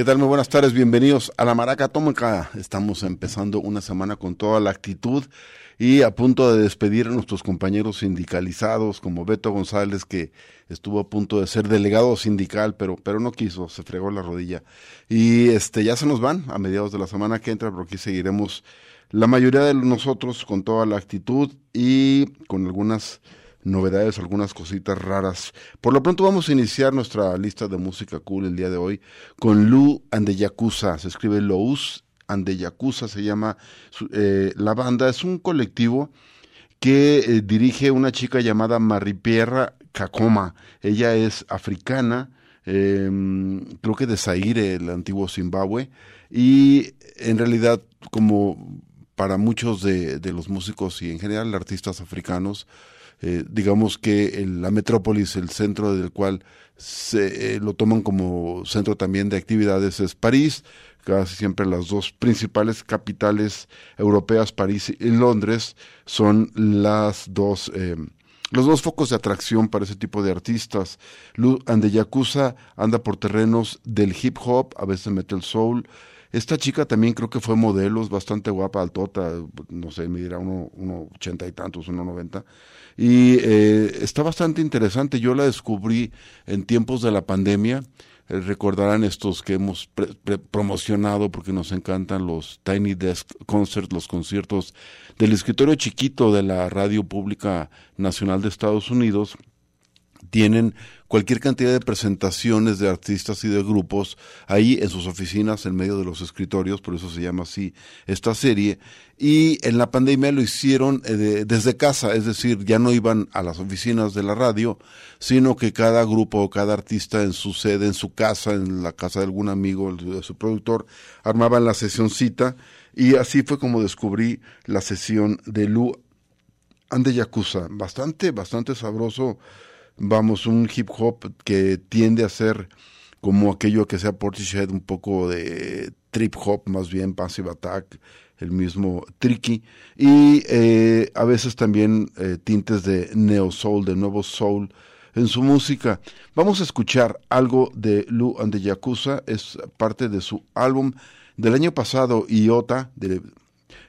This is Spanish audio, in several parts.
¿Qué tal? Muy buenas tardes, bienvenidos a la Maraca Atómica. Estamos empezando una semana con toda la actitud y a punto de despedir a nuestros compañeros sindicalizados como Beto González que estuvo a punto de ser delegado sindical pero pero no quiso, se fregó la rodilla. Y este ya se nos van a mediados de la semana que entra, pero aquí seguiremos la mayoría de nosotros con toda la actitud y con algunas novedades, algunas cositas raras. Por lo pronto vamos a iniciar nuestra lista de música cool el día de hoy con Lu and. Se escribe Lous and se llama eh, la banda. Es un colectivo que eh, dirige una chica llamada Maripierra Kakoma. Ella es africana, em, creo que de Zaire, el antiguo Zimbabue, y en realidad como para muchos de los músicos y en general artistas africanos, eh, digamos que la metrópolis, el centro del cual se eh, lo toman como centro también de actividades es París, casi siempre las dos principales capitales europeas, París y Londres, son las dos eh, los dos focos de atracción para ese tipo de artistas. Ande Yakuza anda por terrenos del hip hop, a veces mete el soul. Esta chica también creo que fue modelo, es bastante guapa, altota, no sé, me dirá uno, uno ochenta y tantos, uno noventa y eh, está bastante interesante. Yo la descubrí en tiempos de la pandemia. Eh, recordarán estos que hemos promocionado porque nos encantan los Tiny Desk Concerts, los conciertos del escritorio chiquito de la Radio Pública Nacional de Estados Unidos. Tienen cualquier cantidad de presentaciones de artistas y de grupos ahí en sus oficinas, en medio de los escritorios, por eso se llama así esta serie. Y en la pandemia lo hicieron eh, desde casa, es decir, ya no iban a las oficinas de la radio, sino que cada grupo o cada artista en su sede, en su casa, en la casa de algún amigo, de su productor, armaban la cita y así fue como descubrí la sesión de Lu Ande Yakuza, bastante, bastante sabroso vamos, un hip hop que tiende a ser como aquello que sea Portishead, un poco de trip hop, más bien Passive Attack, el mismo Tricky, y eh, a veces también eh, tintes de neo soul, de nuevo soul en su música. Vamos a escuchar algo de Lu and the Yakuza, es parte de su álbum del año pasado, Iota,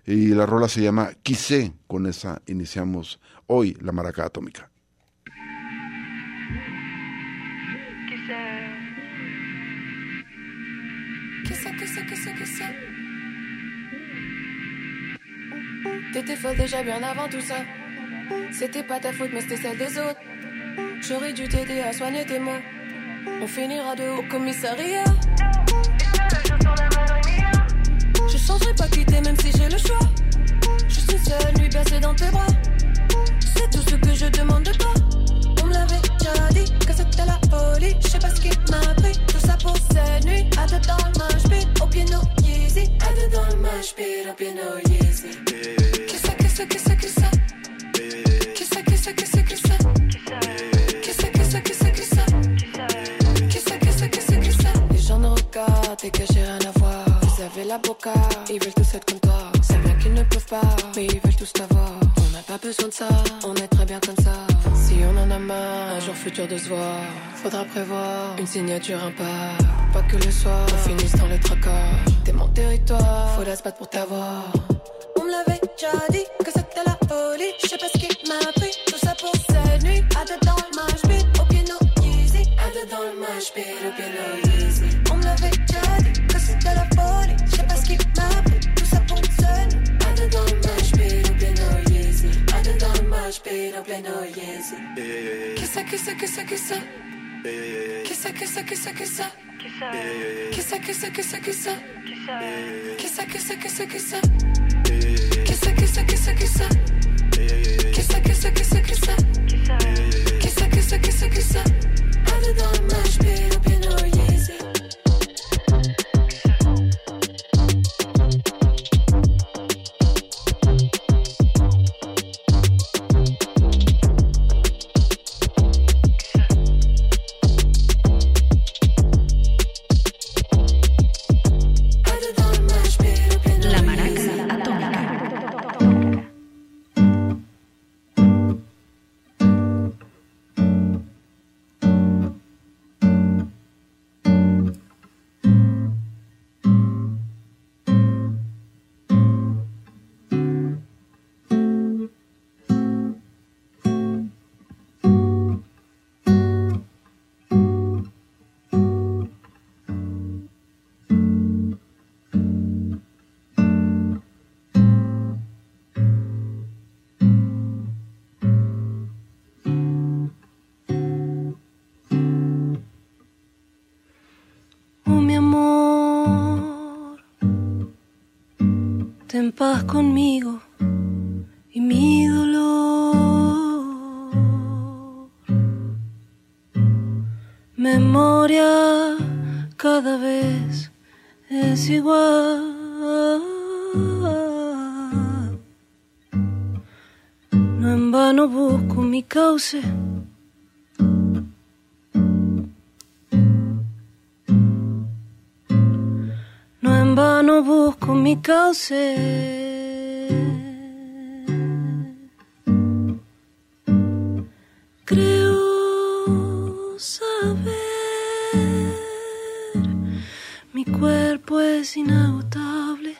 y la rola se llama Quise, con esa iniciamos hoy la maraca atómica. T'étais folle déjà bien avant tout ça. C'était pas ta faute, mais c'était celle des autres. J'aurais dû t'aider à soigner tes mots. On finira de haut commissariat. Je changerai pas quitter même si j'ai le choix. Je suis seule, lui bercée dans tes bras. C'est tout ce que je demande de toi. Déjà dit que c'était la folie. Je sais pas ce qui m'a pris. Tout ça pour cette nuit. À deux dans le match pit, au pied no Yeezy. À deux dans le match pit, au pied no Yeezy. Qu'est-ce que c'est, qu'est-ce que c'est? Qu'est-ce que c'est, qu'est-ce que c'est? Qu'est-ce que c'est, qu'est-ce que c'est? Qu'est-ce que c'est, qu'est-ce que c'est? Les gens nous regardent et que j'ai rien à voir. Vous avez la boca, ils veulent tous être comme toi. C'est bien qu'ils ne peuvent pas, mais ils veulent tous t'avoir. On n'a pas besoin de ça, on est un jour futur de se voir, faudra prévoir une signature impar. Pas que le soir, on finisse dans les tracas. T'es mon territoire, faut la se battre pour t'avoir. On me l'avait déjà dit que c'était la folie. Je sais pas ce qui m'a pris, tout ça pour cette nuit. À deux dans le match au pied no easy. À deux dans le match au pied no easy. On me l'avait déjà dit que c'était la folie. Je sais pas ce qui m'a pris, tout ça pour cette nuit. À deux dans le speed op en og jæse Kissa, kissa, kissa, kissa Kissa, kissa, kissa, kissa Kissa, kissa, kissa, kissa Kissa, kissa, kissa, kissa Kissa, kissa, kissa, kissa Kissa, kissa, kissa, kissa ten paz conmigo y mi dolor. Memoria cada vez es igual. No en vano busco mi cauce. Busco mi cauce. Creo saber, mi cuerpo es inagotable,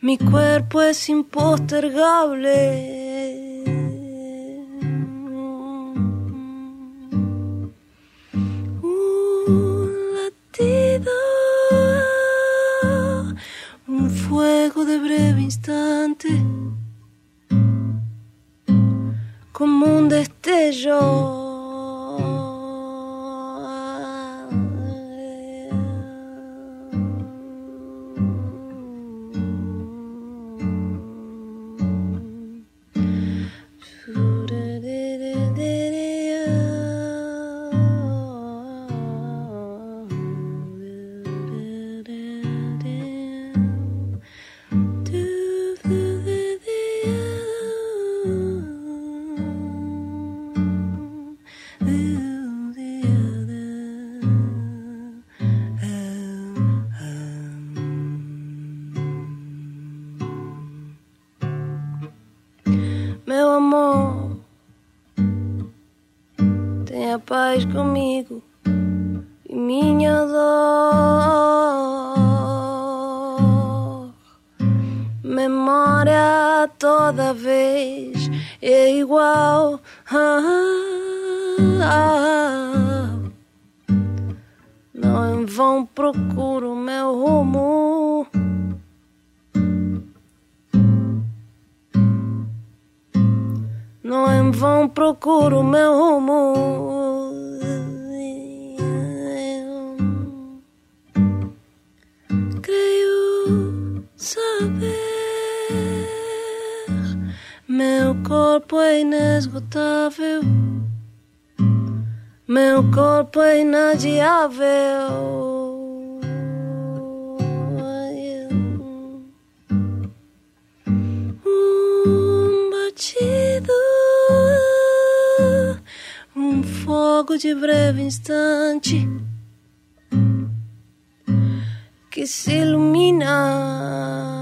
mi cuerpo es impostergable. jours. Ah. Não em vão procuro meu rumo. Não em vão procuro meu rumo. Creio saber, meu corpo é inesgotável, meu corpo é inadiável. Um um fogo de breve instante que se ilumina.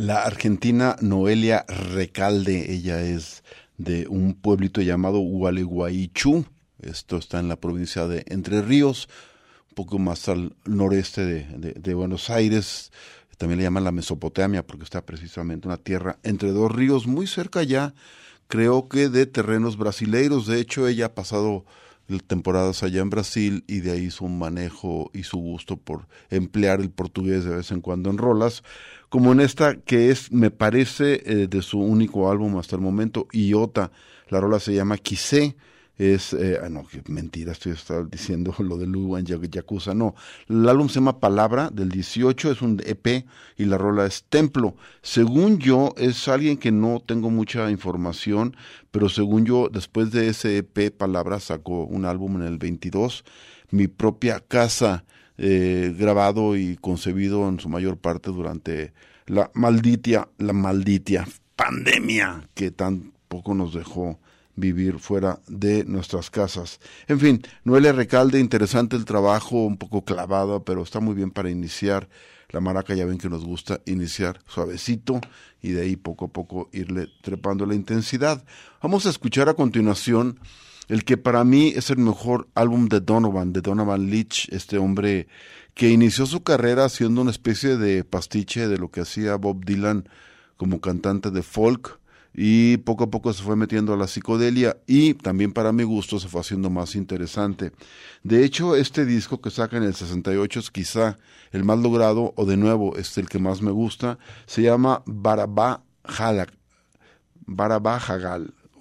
La argentina Noelia Recalde, ella es de un pueblito llamado Gualeguaychú, esto está en la provincia de Entre Ríos, un poco más al noreste de, de- de Buenos Aires, también le llaman la Mesopotamia porque está precisamente una tierra entre dos ríos, muy cerca ya, creo que de terrenos brasileiros, de hecho ella ha pasado temporadas allá en Brasil y de ahí su manejo y su gusto por emplear el portugués de vez en cuando en rolas, como en esta que es, me parece, eh, de su único álbum hasta el momento, Iota, la rola se llama Quise, es, eh, ah, no, que mentira, estoy diciendo lo de Luan Yakuza, no, el álbum se llama Palabra, del 18, es un EP y la rola es Templo. Según yo, es alguien que no tengo mucha información, pero según yo, después de ese EP Palabra sacó un álbum en el 22, Mi propia casa, eh, grabado y concebido en su mayor parte durante la malditia, la malditia pandemia que tan poco nos dejó vivir fuera de nuestras casas. En fin, Noelia Recalde, interesante el trabajo, un poco clavado, pero está muy bien para iniciar. La maraca ya ven que nos gusta iniciar suavecito y de ahí poco a poco irle trepando la intensidad. Vamos a escuchar a continuación el que para mí es el mejor álbum de Donovan, de Donovan Leach, este hombre que inició su carrera haciendo una especie de pastiche de lo que hacía Bob Dylan como cantante de folk y poco a poco se fue metiendo a la psicodelia y también para mi gusto se fue haciendo más interesante. De hecho, este disco que saca en el 68 es quizá el más logrado o de nuevo es el que más me gusta, se llama Barabá Halak. Barabá.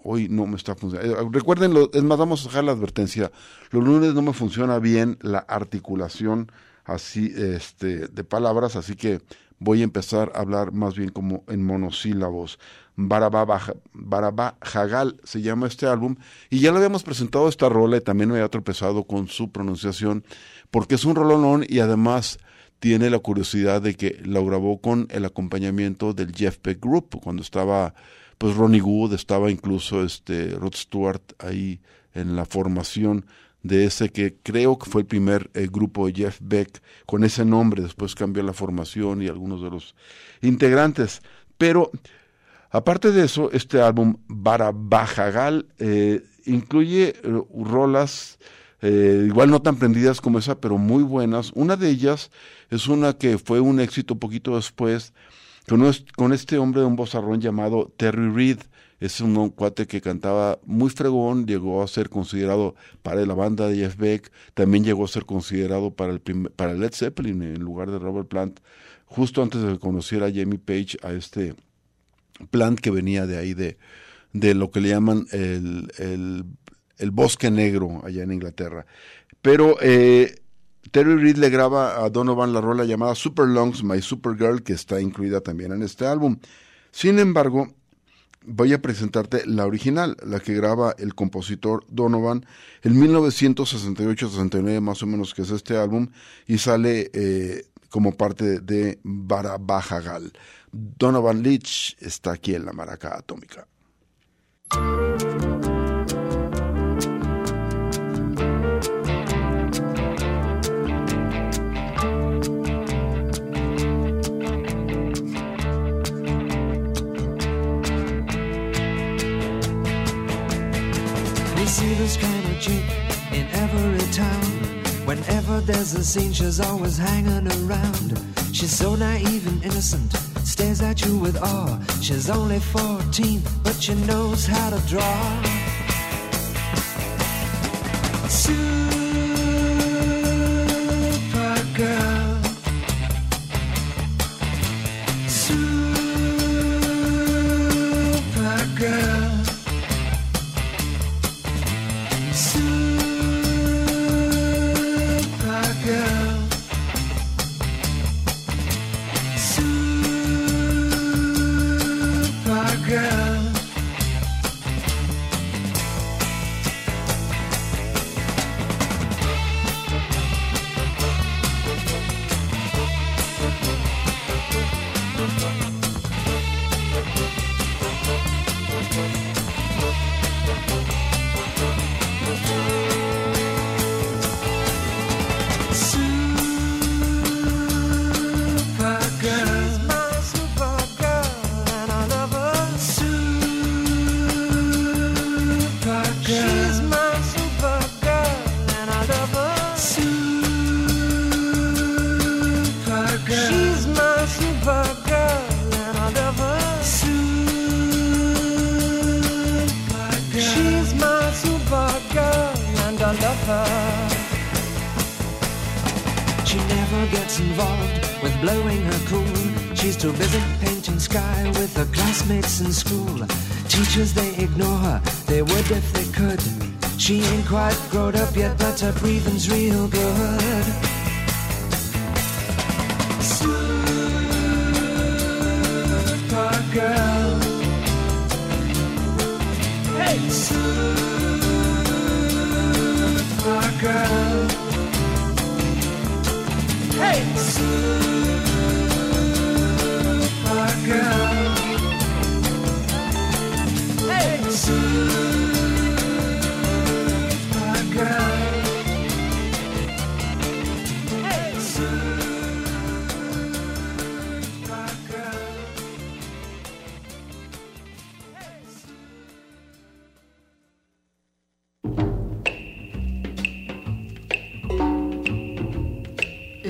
Hoy no me está funcionando. Eh, recuerden, es más, vamos a dejar la advertencia. Los lunes no me funciona bien la articulación así este, de palabras, así que voy a empezar a hablar más bien como en monosílabos. Barabá Jagal se llama este álbum y ya lo habíamos presentado esta rola y también me había tropezado con su pronunciación porque es un rolonón y además tiene la curiosidad de que lo grabó con el acompañamiento del Jeff Beck Group cuando estaba pues Ronnie Wood estaba incluso este Rod Stewart ahí en la formación de ese que creo que fue el primer eh, grupo de Jeff Beck con ese nombre, después cambió la formación y algunos de los integrantes. Pero aparte de eso, este álbum Barabajagal eh, incluye eh, rolas eh, igual no tan prendidas como esa, pero muy buenas. Una de ellas es una que fue un éxito poquito después, con, este hombre de un bozarrón llamado Terry Reid es un cuate que cantaba muy fregón, llegó a ser considerado para la banda de Jeff Beck, también llegó a ser considerado para el para Led Zeppelin en lugar de Robert Plant, justo antes de que conociera a Jamie Page, a este Plant que venía de ahí de, de lo que le llaman el, el, bosque negro allá en Inglaterra. Pero eh, Terry Reid le graba a Donovan la rola llamada Super Longs, My Supergirl, que está incluida también en este álbum. Sin embargo, voy a presentarte la original, la que graba el compositor Donovan en 1968-69 más o menos que es este álbum y sale eh, como parte de Barabajagal. Donovan Leach está aquí en la maraca atómica. see this kind of chick in every town. Whenever there's a scene, she's always hanging around. She's so naive and innocent, stares at you with awe. She's only 14, but she knows how to draw. Grown up yet my type breathing's real good.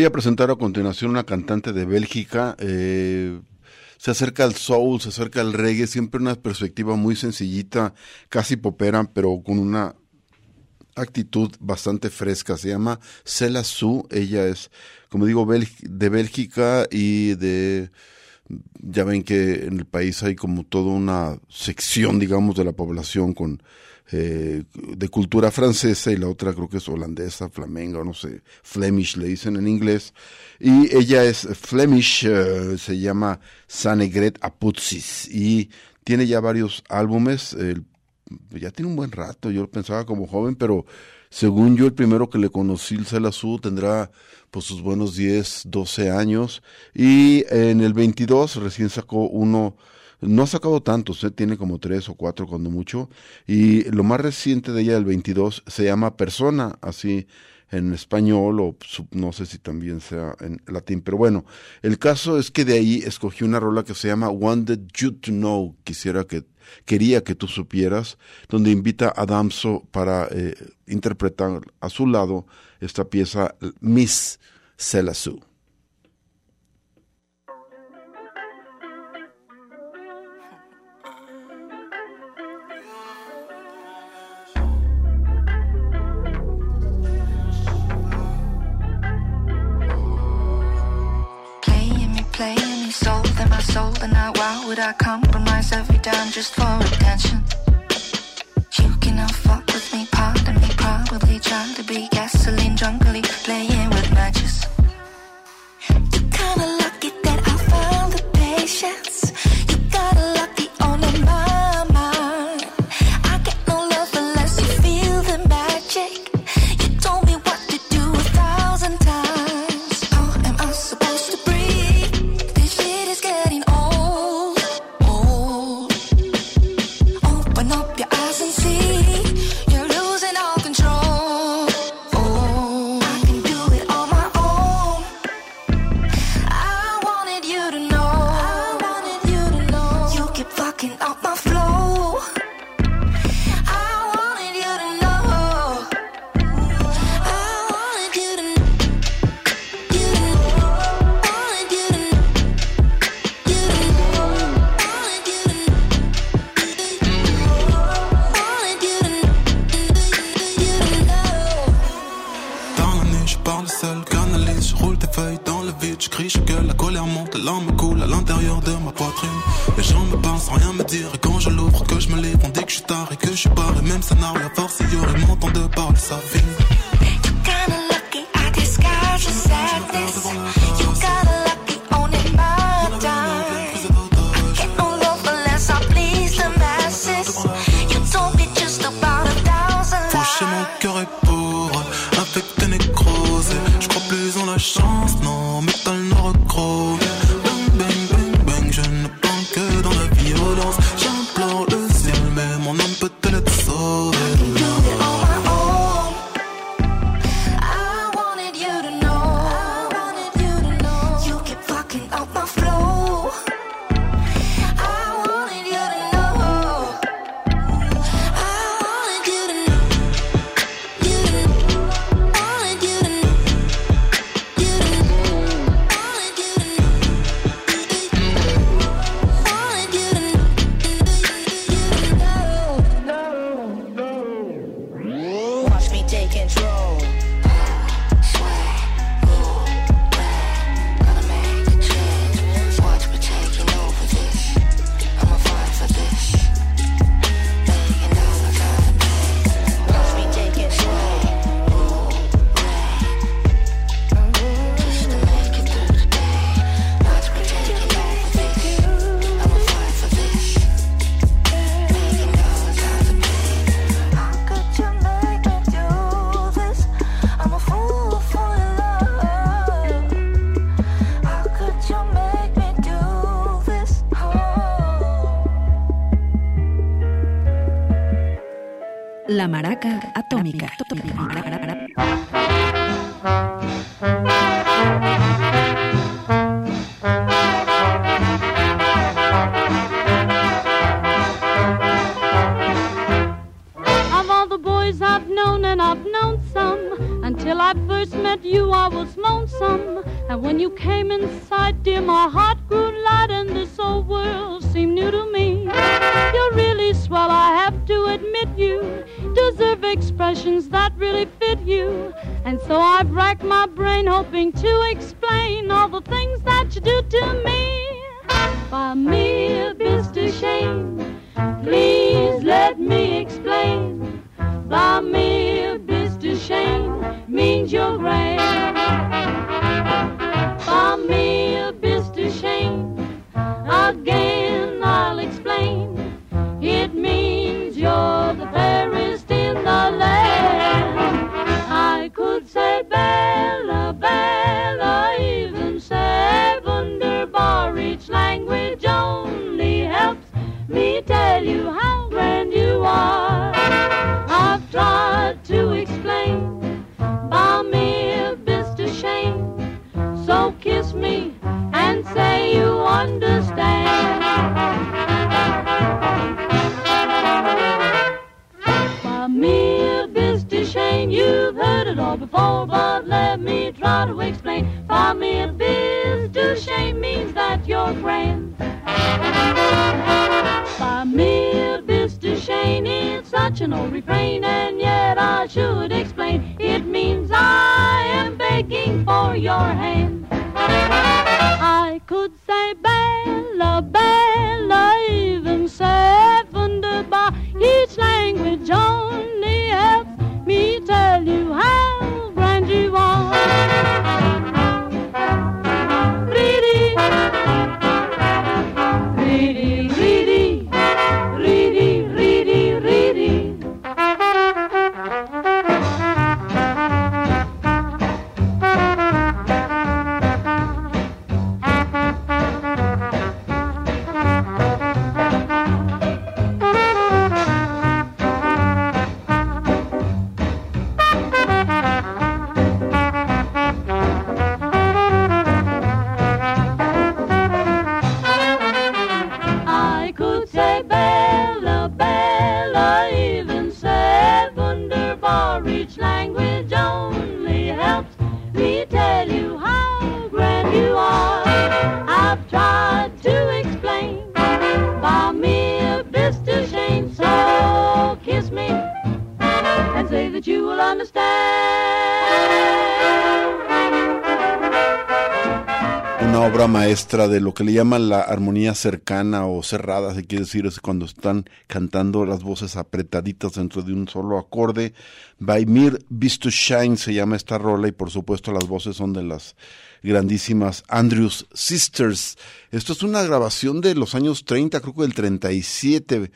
Voy a presentar a continuación una cantante de Bélgica. eh, se acerca al soul, se acerca al reggae, siempre una perspectiva muy sencillita, casi popera, pero con una actitud bastante fresca. Se llama Cela Su. Ella es, como digo, de Bélgica y de. Ya ven que en el país hay como toda una sección, digamos, de la población con eh, de cultura francesa y la otra creo que es holandesa, flamenga, no sé, Flemish le dicen en inglés. Y ella es Flemish, eh, se llama Sanegret Aputsis y tiene ya varios álbumes. ya tiene un buen rato, yo lo pensaba como joven, pero según yo el primero que le conocí, el Su, tendrá pues sus buenos 10, 12 años y en el 22 recién sacó uno, no ha sacado tantos, ¿eh? tiene como tres o cuatro cuando mucho y lo más reciente de ella del 22 se llama Persona, así en español o no sé si también sea en latín, pero bueno, el caso es que de ahí escogí una rola que se llama Wanted You to Know, quisiera que quería que tú supieras, donde invita a Damso para eh, interpretar a su lado esta pieza Miss Selasu. Just for maestra de lo que le llaman la armonía cercana o cerrada, se quiere decir, es cuando están cantando las voces apretaditas dentro de un solo acorde. Visto Shine se llama esta rola y por supuesto las voces son de las grandísimas Andrews Sisters. Esto es una grabación de los años 30, creo que del 37,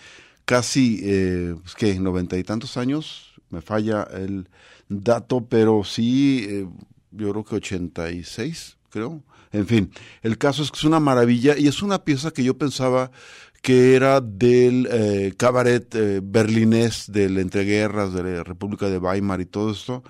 casi, eh, pues, ¿qué? Noventa y tantos años, me falla el dato, pero sí, eh, yo creo que 86, creo. En fin, el caso es que es una maravilla y es una pieza que yo pensaba que era del eh, cabaret eh, berlinés del entreguerras de la República de Weimar y todo esto.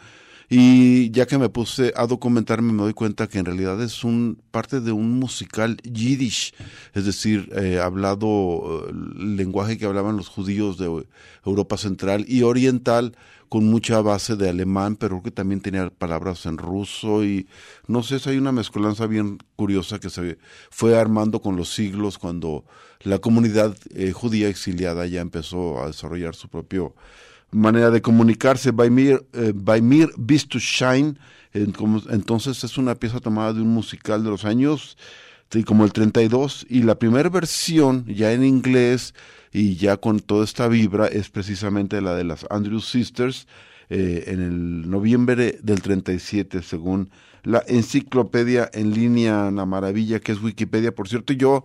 Y ya que me puse a documentarme me doy cuenta que en realidad es un parte de un musical yiddish, es decir, eh, hablado el lenguaje que hablaban los judíos de Europa Central y Oriental con mucha base de alemán, pero que también tenía palabras en ruso y no sé, hay una mezcolanza bien curiosa que se fue armando con los siglos cuando la comunidad eh, judía exiliada ya empezó a desarrollar su propio manera de comunicarse. Baimir, eh, Baimir Beast to Shine, entonces es una pieza tomada de un musical de los años como el 32 y la primera versión ya en inglés y ya con toda esta vibra es precisamente la de las Andrews Sisters eh, en el noviembre del 37 según la enciclopedia en línea La Maravilla que es Wikipedia. Por cierto, yo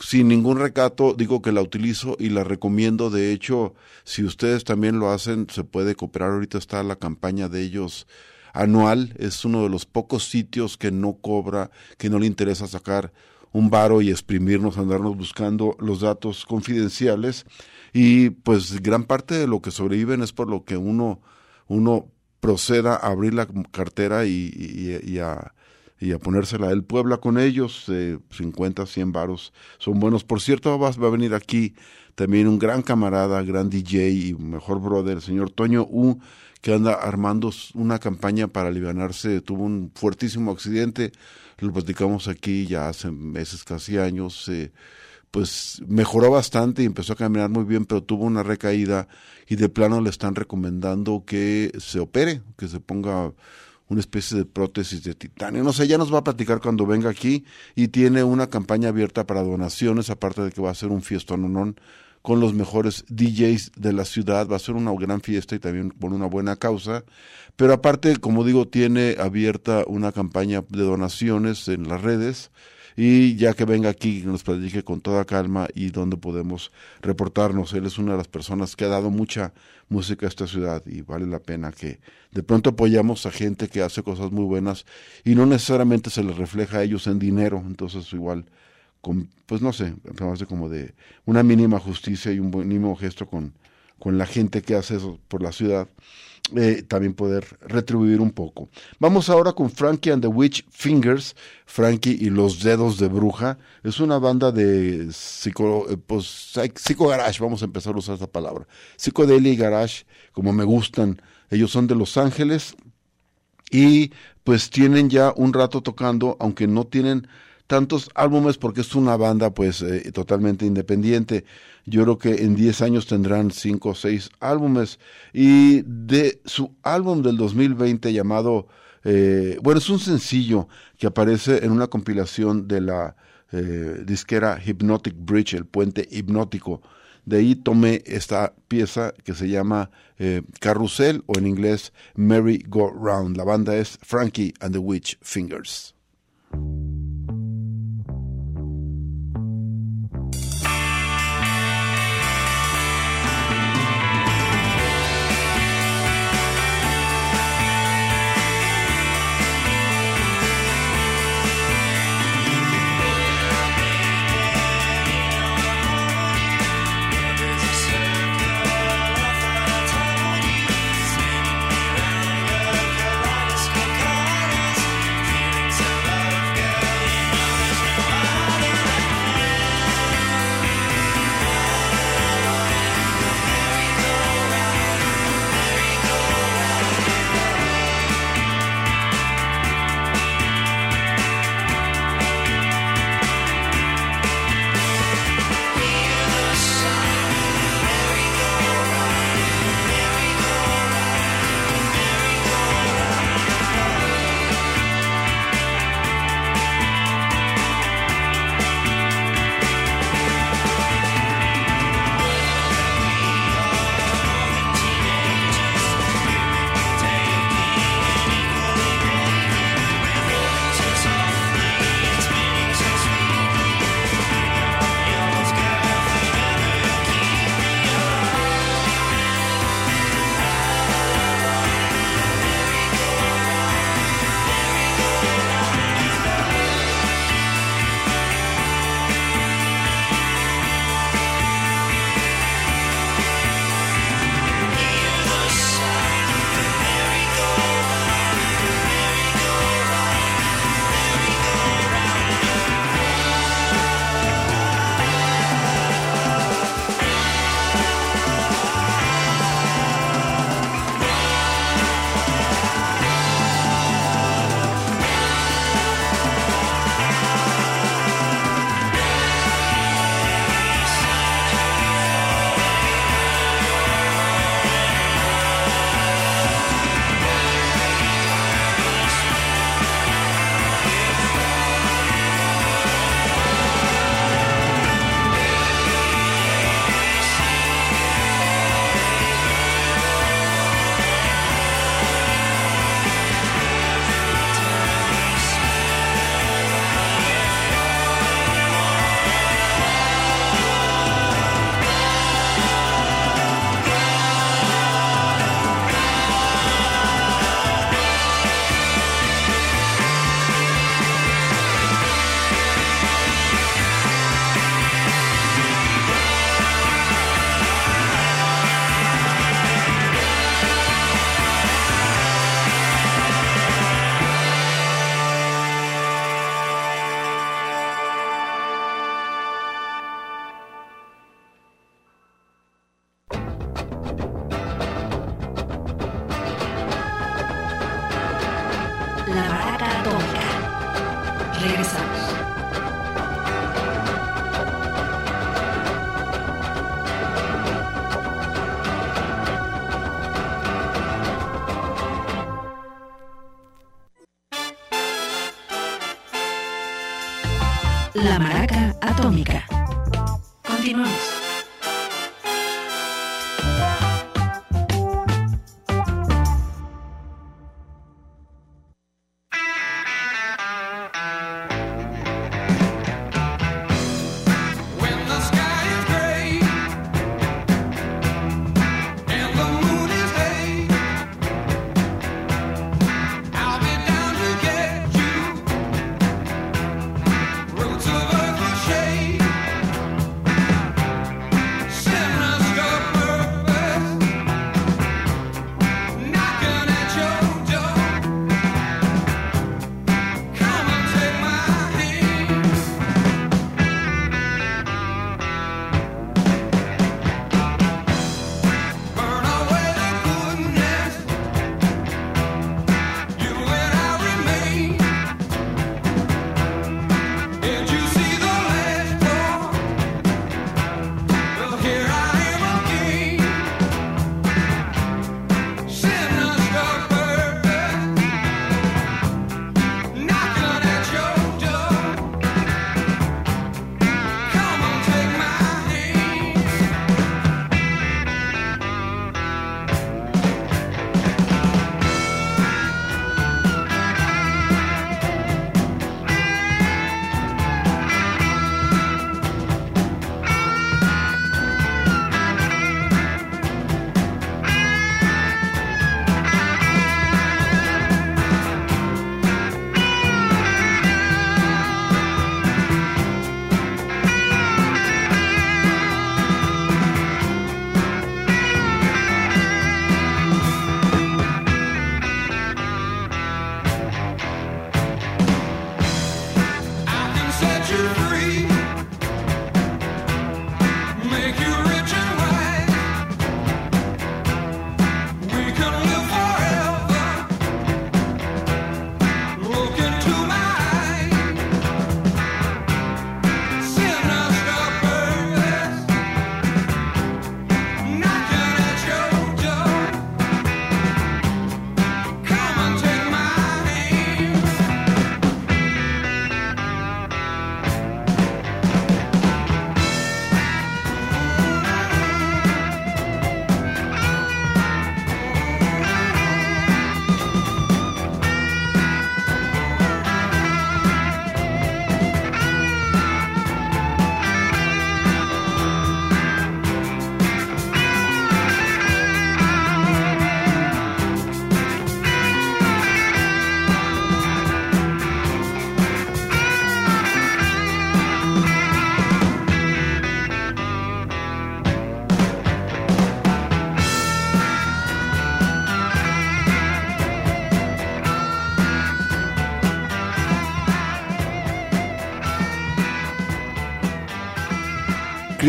sin ningún recato digo que la utilizo y la recomiendo. De hecho, si ustedes también lo hacen, se puede cooperar. Ahorita está la campaña de ellos anual. Es uno de los pocos sitios que no cobra, que no le interesa sacar un varo y exprimirnos, andarnos buscando los datos confidenciales y pues gran parte de lo que sobreviven es por lo que uno, uno proceda a abrir la cartera y, y, a, y a ponérsela. El Puebla con ellos, eh, 50, 100 varos, son buenos. Por cierto, va, a venir aquí también un gran camarada, gran DJ y mejor brother, el señor Toño U, que anda armando una campaña para alivianarse. Tuvo un fuertísimo accidente, lo platicamos aquí ya hace meses, casi años. Eh, pues mejoró bastante y empezó a caminar muy bien, pero tuvo una recaída y de plano le están recomendando que se opere, que se ponga una especie de prótesis de titanio. No sé, ya nos va a platicar cuando venga aquí y tiene una campaña abierta para donaciones, aparte de que va a ser un fiestón con los mejores DJs de la ciudad, va a ser una gran fiesta y también por una buena causa, pero aparte, como digo, tiene abierta una campaña de donaciones en las redes, y ya que venga aquí nos platique con toda calma y dónde podemos reportarnos. Él es una de las personas que ha dado mucha música a esta ciudad y vale la pena que de pronto apoyamos a gente que hace cosas muy buenas y no necesariamente se les refleja a ellos en dinero, entonces igual con, pues no sé, como de una mínima justicia y un mínimo gesto con, con la gente que hace eso por la ciudad eh, también poder retribuir un poco. Vamos ahora con Frankie and the Witch Fingers, Frankie y los dedos de bruja. Es una banda de psico, eh, pues, psico garage, vamos a empezar a usar esa palabra. Psicodelia y garage, como me gustan. Ellos son de Los Ángeles y pues tienen ya un rato tocando, aunque no tienen tantos álbumes porque es una banda pues eh, totalmente independiente. Yo creo que en 10 años tendrán 5 o 6 álbumes. Y de su álbum del 2020 llamado, eh, bueno, es un sencillo que aparece en una compilación de la eh, disquera Hypnotic Bridge, el puente hipnótico. De ahí tomé esta pieza que se llama Carrusel o en inglés Merry Go Round. La banda es Frankie and the Witch Fingers.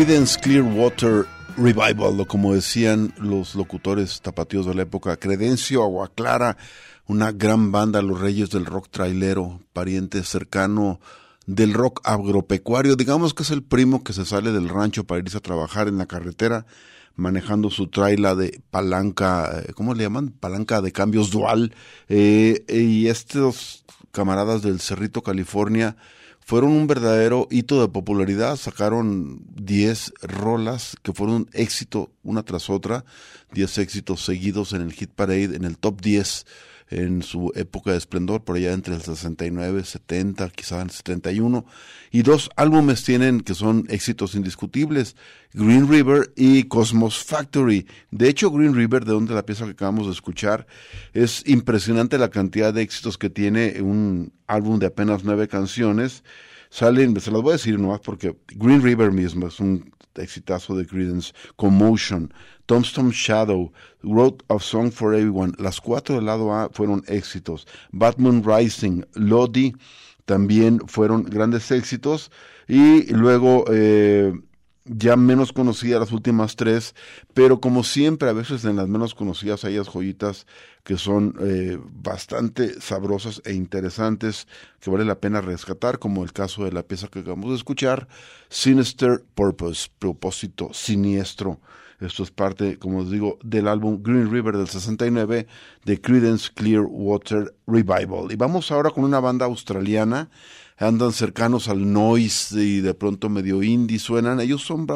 Creedence Clearwater Revival, o como decían los locutores tapatíos de la época, Credencio Agua Clara, una gran banda, los reyes del rock trailero, pariente cercano del rock agropecuario, digamos que es el primo que se sale del rancho para irse a trabajar en la carretera, manejando su traila de palanca, eh, ¿cómo le llaman? Palanca de cambios dual, eh, y estos camaradas del Cerrito, California, fueron un verdadero hito de popularidad, sacaron 10 rolas que fueron un éxito una tras otra, 10 éxitos seguidos en el Hit Parade, en el top 10 en su época de esplendor, por allá entre el 69, 70, quizá el 71, y dos álbumes tienen que son éxitos indiscutibles, Green River y Cosmos Factory. De hecho, Green River, de donde la pieza que acabamos de escuchar, es impresionante la cantidad de éxitos que tiene un álbum de apenas nueve canciones. Salen, se las voy a decir nomás porque Green River mismo es un exitazo de Creedence, Commotion, Tombstone Shadow, Road of Song for Everyone, las cuatro del lado A fueron éxitos, Batman Rising, Lodi también fueron grandes éxitos y luego eh, ya menos conocidas las últimas tres, pero como siempre, a veces en las menos conocidas hay joyitas que son eh, bastante sabrosas e interesantes que vale la pena rescatar, como el caso de la pieza que acabamos de escuchar, Sinister Purpose, propósito siniestro. Esto es parte, como os digo, del álbum Green River del 69 de Credence Clearwater Revival. Y vamos ahora con una banda australiana andan cercanos al noise y de pronto medio indie suenan. Ellos son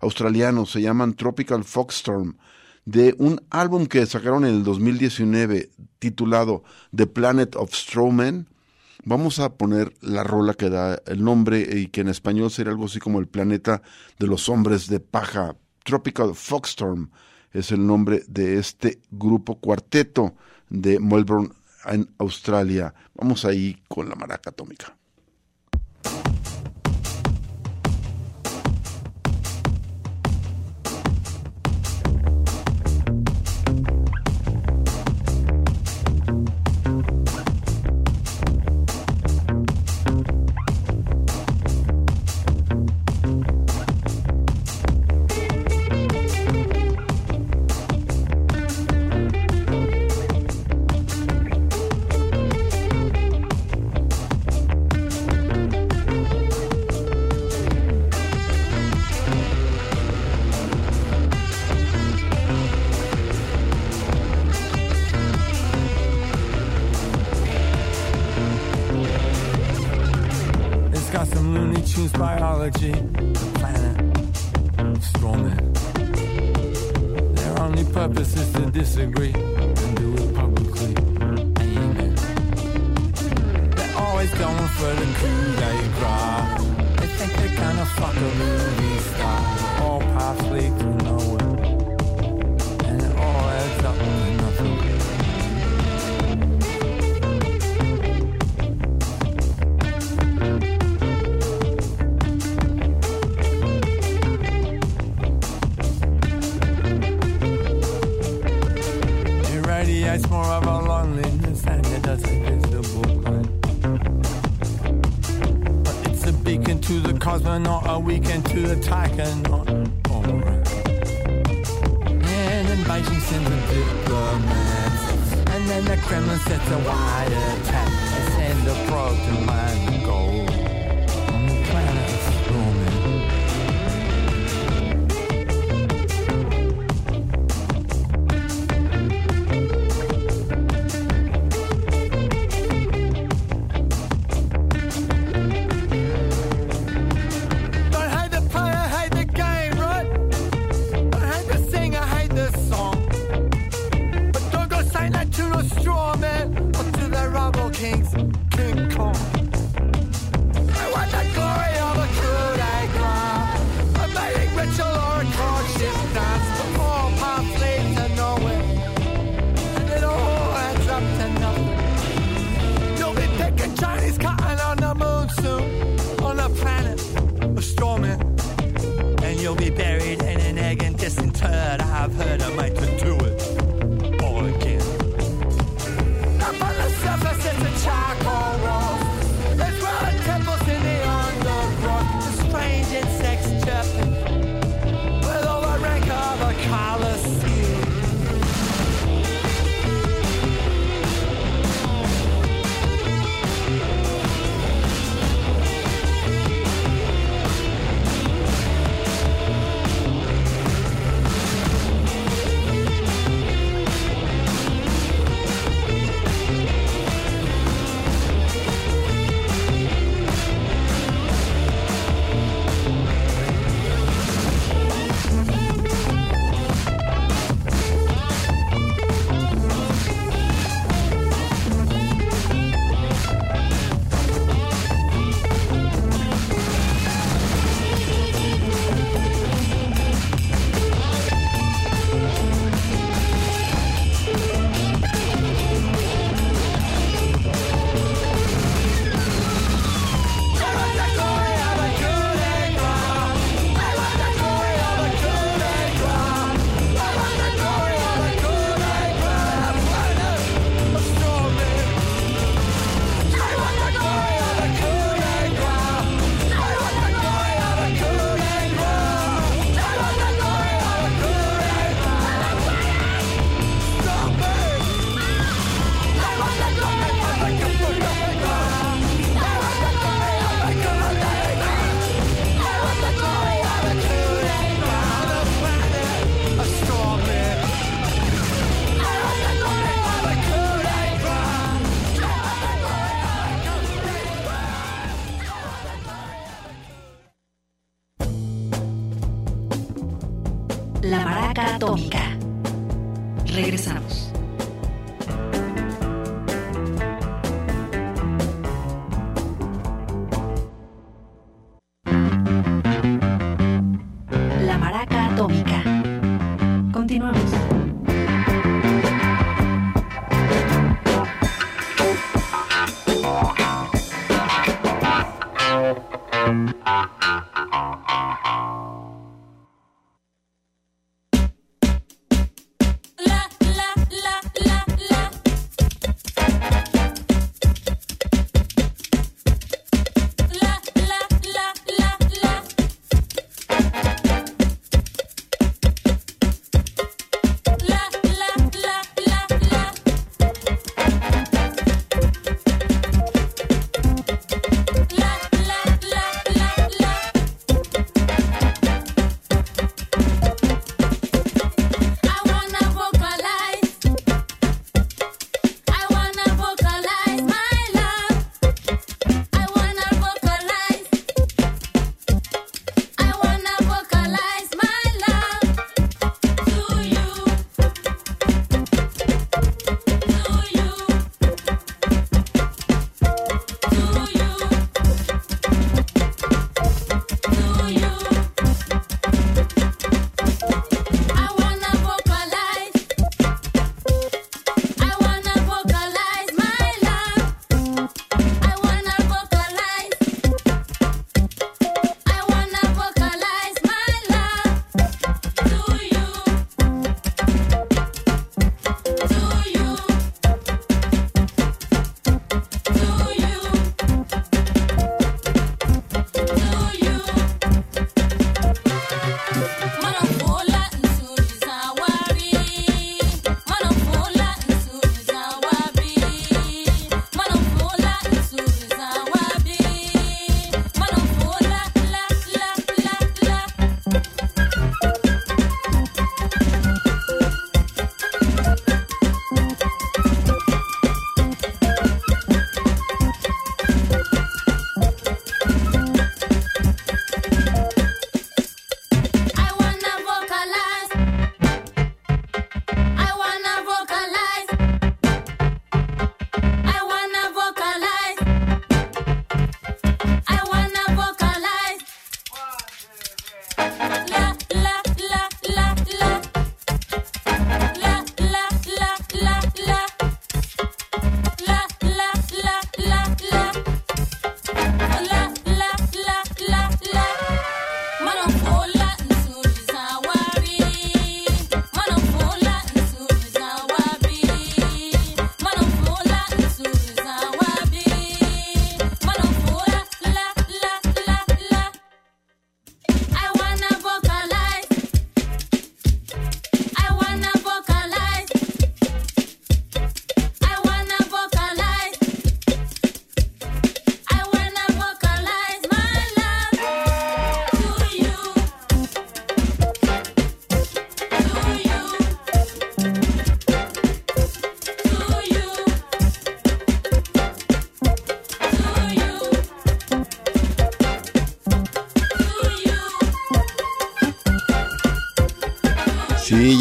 australianos, se llaman Tropical Foxstorm, de un álbum que sacaron en el 2019 titulado The Planet of Strowmen. Vamos a poner la rola que da el nombre y que en español sería algo así como el planeta de los hombres de paja. Tropical Foxstorm es el nombre de este grupo cuarteto de Melbourne en Australia. Vamos ahí con la maraca atómica. to the cosmonaut, a weekend to the taikonaut. And then Beijing sends a diplomat, And then the Kremlin sets a wider attack. They send a probe to mine.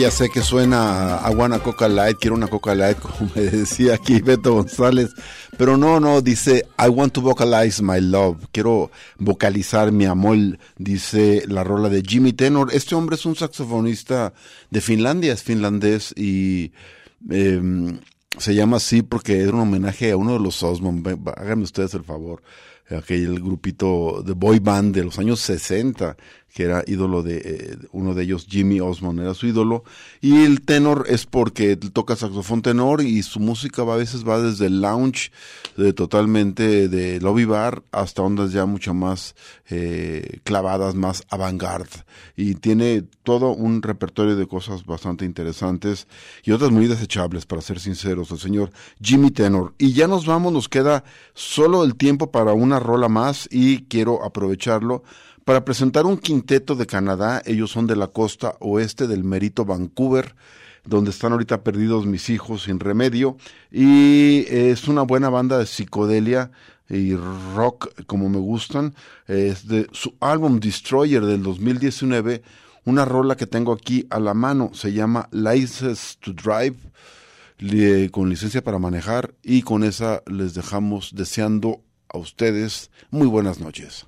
Ya sé que suena a Coca Light, quiero una Coca Light, como me decía aquí Beto González, pero no, no, dice I want to vocalize my love, quiero vocalizar mi amor, dice la rola de Jimmy Tenor. Este hombre es un saxofonista de Finlandia, es finlandés y eh, se llama así porque era un homenaje a uno de los Osmond, háganme ustedes el favor, aquel grupito de boy band de los años 60 que era ídolo de eh, uno de ellos, Jimmy Osmond, era su ídolo. Y el tenor es porque toca saxofón tenor y su música va, a veces va desde el lounge, de totalmente de lobby bar, hasta ondas ya mucho más eh, clavadas, más avant-garde. Y tiene todo un repertorio de cosas bastante interesantes y otras muy desechables, para ser sinceros, el señor Jimmy Tenor. Y ya nos vamos, nos queda solo el tiempo para una rola más y quiero aprovecharlo para presentar un quinteto de Canadá, ellos son de la costa oeste del Merito Vancouver, donde están ahorita perdidos mis hijos sin remedio, y es una buena banda de psicodelia y rock como me gustan. Es de su álbum Destroyer del 2019, una rola que tengo aquí a la mano, se llama License to Drive con licencia para manejar y con esa les dejamos deseando a ustedes muy buenas noches.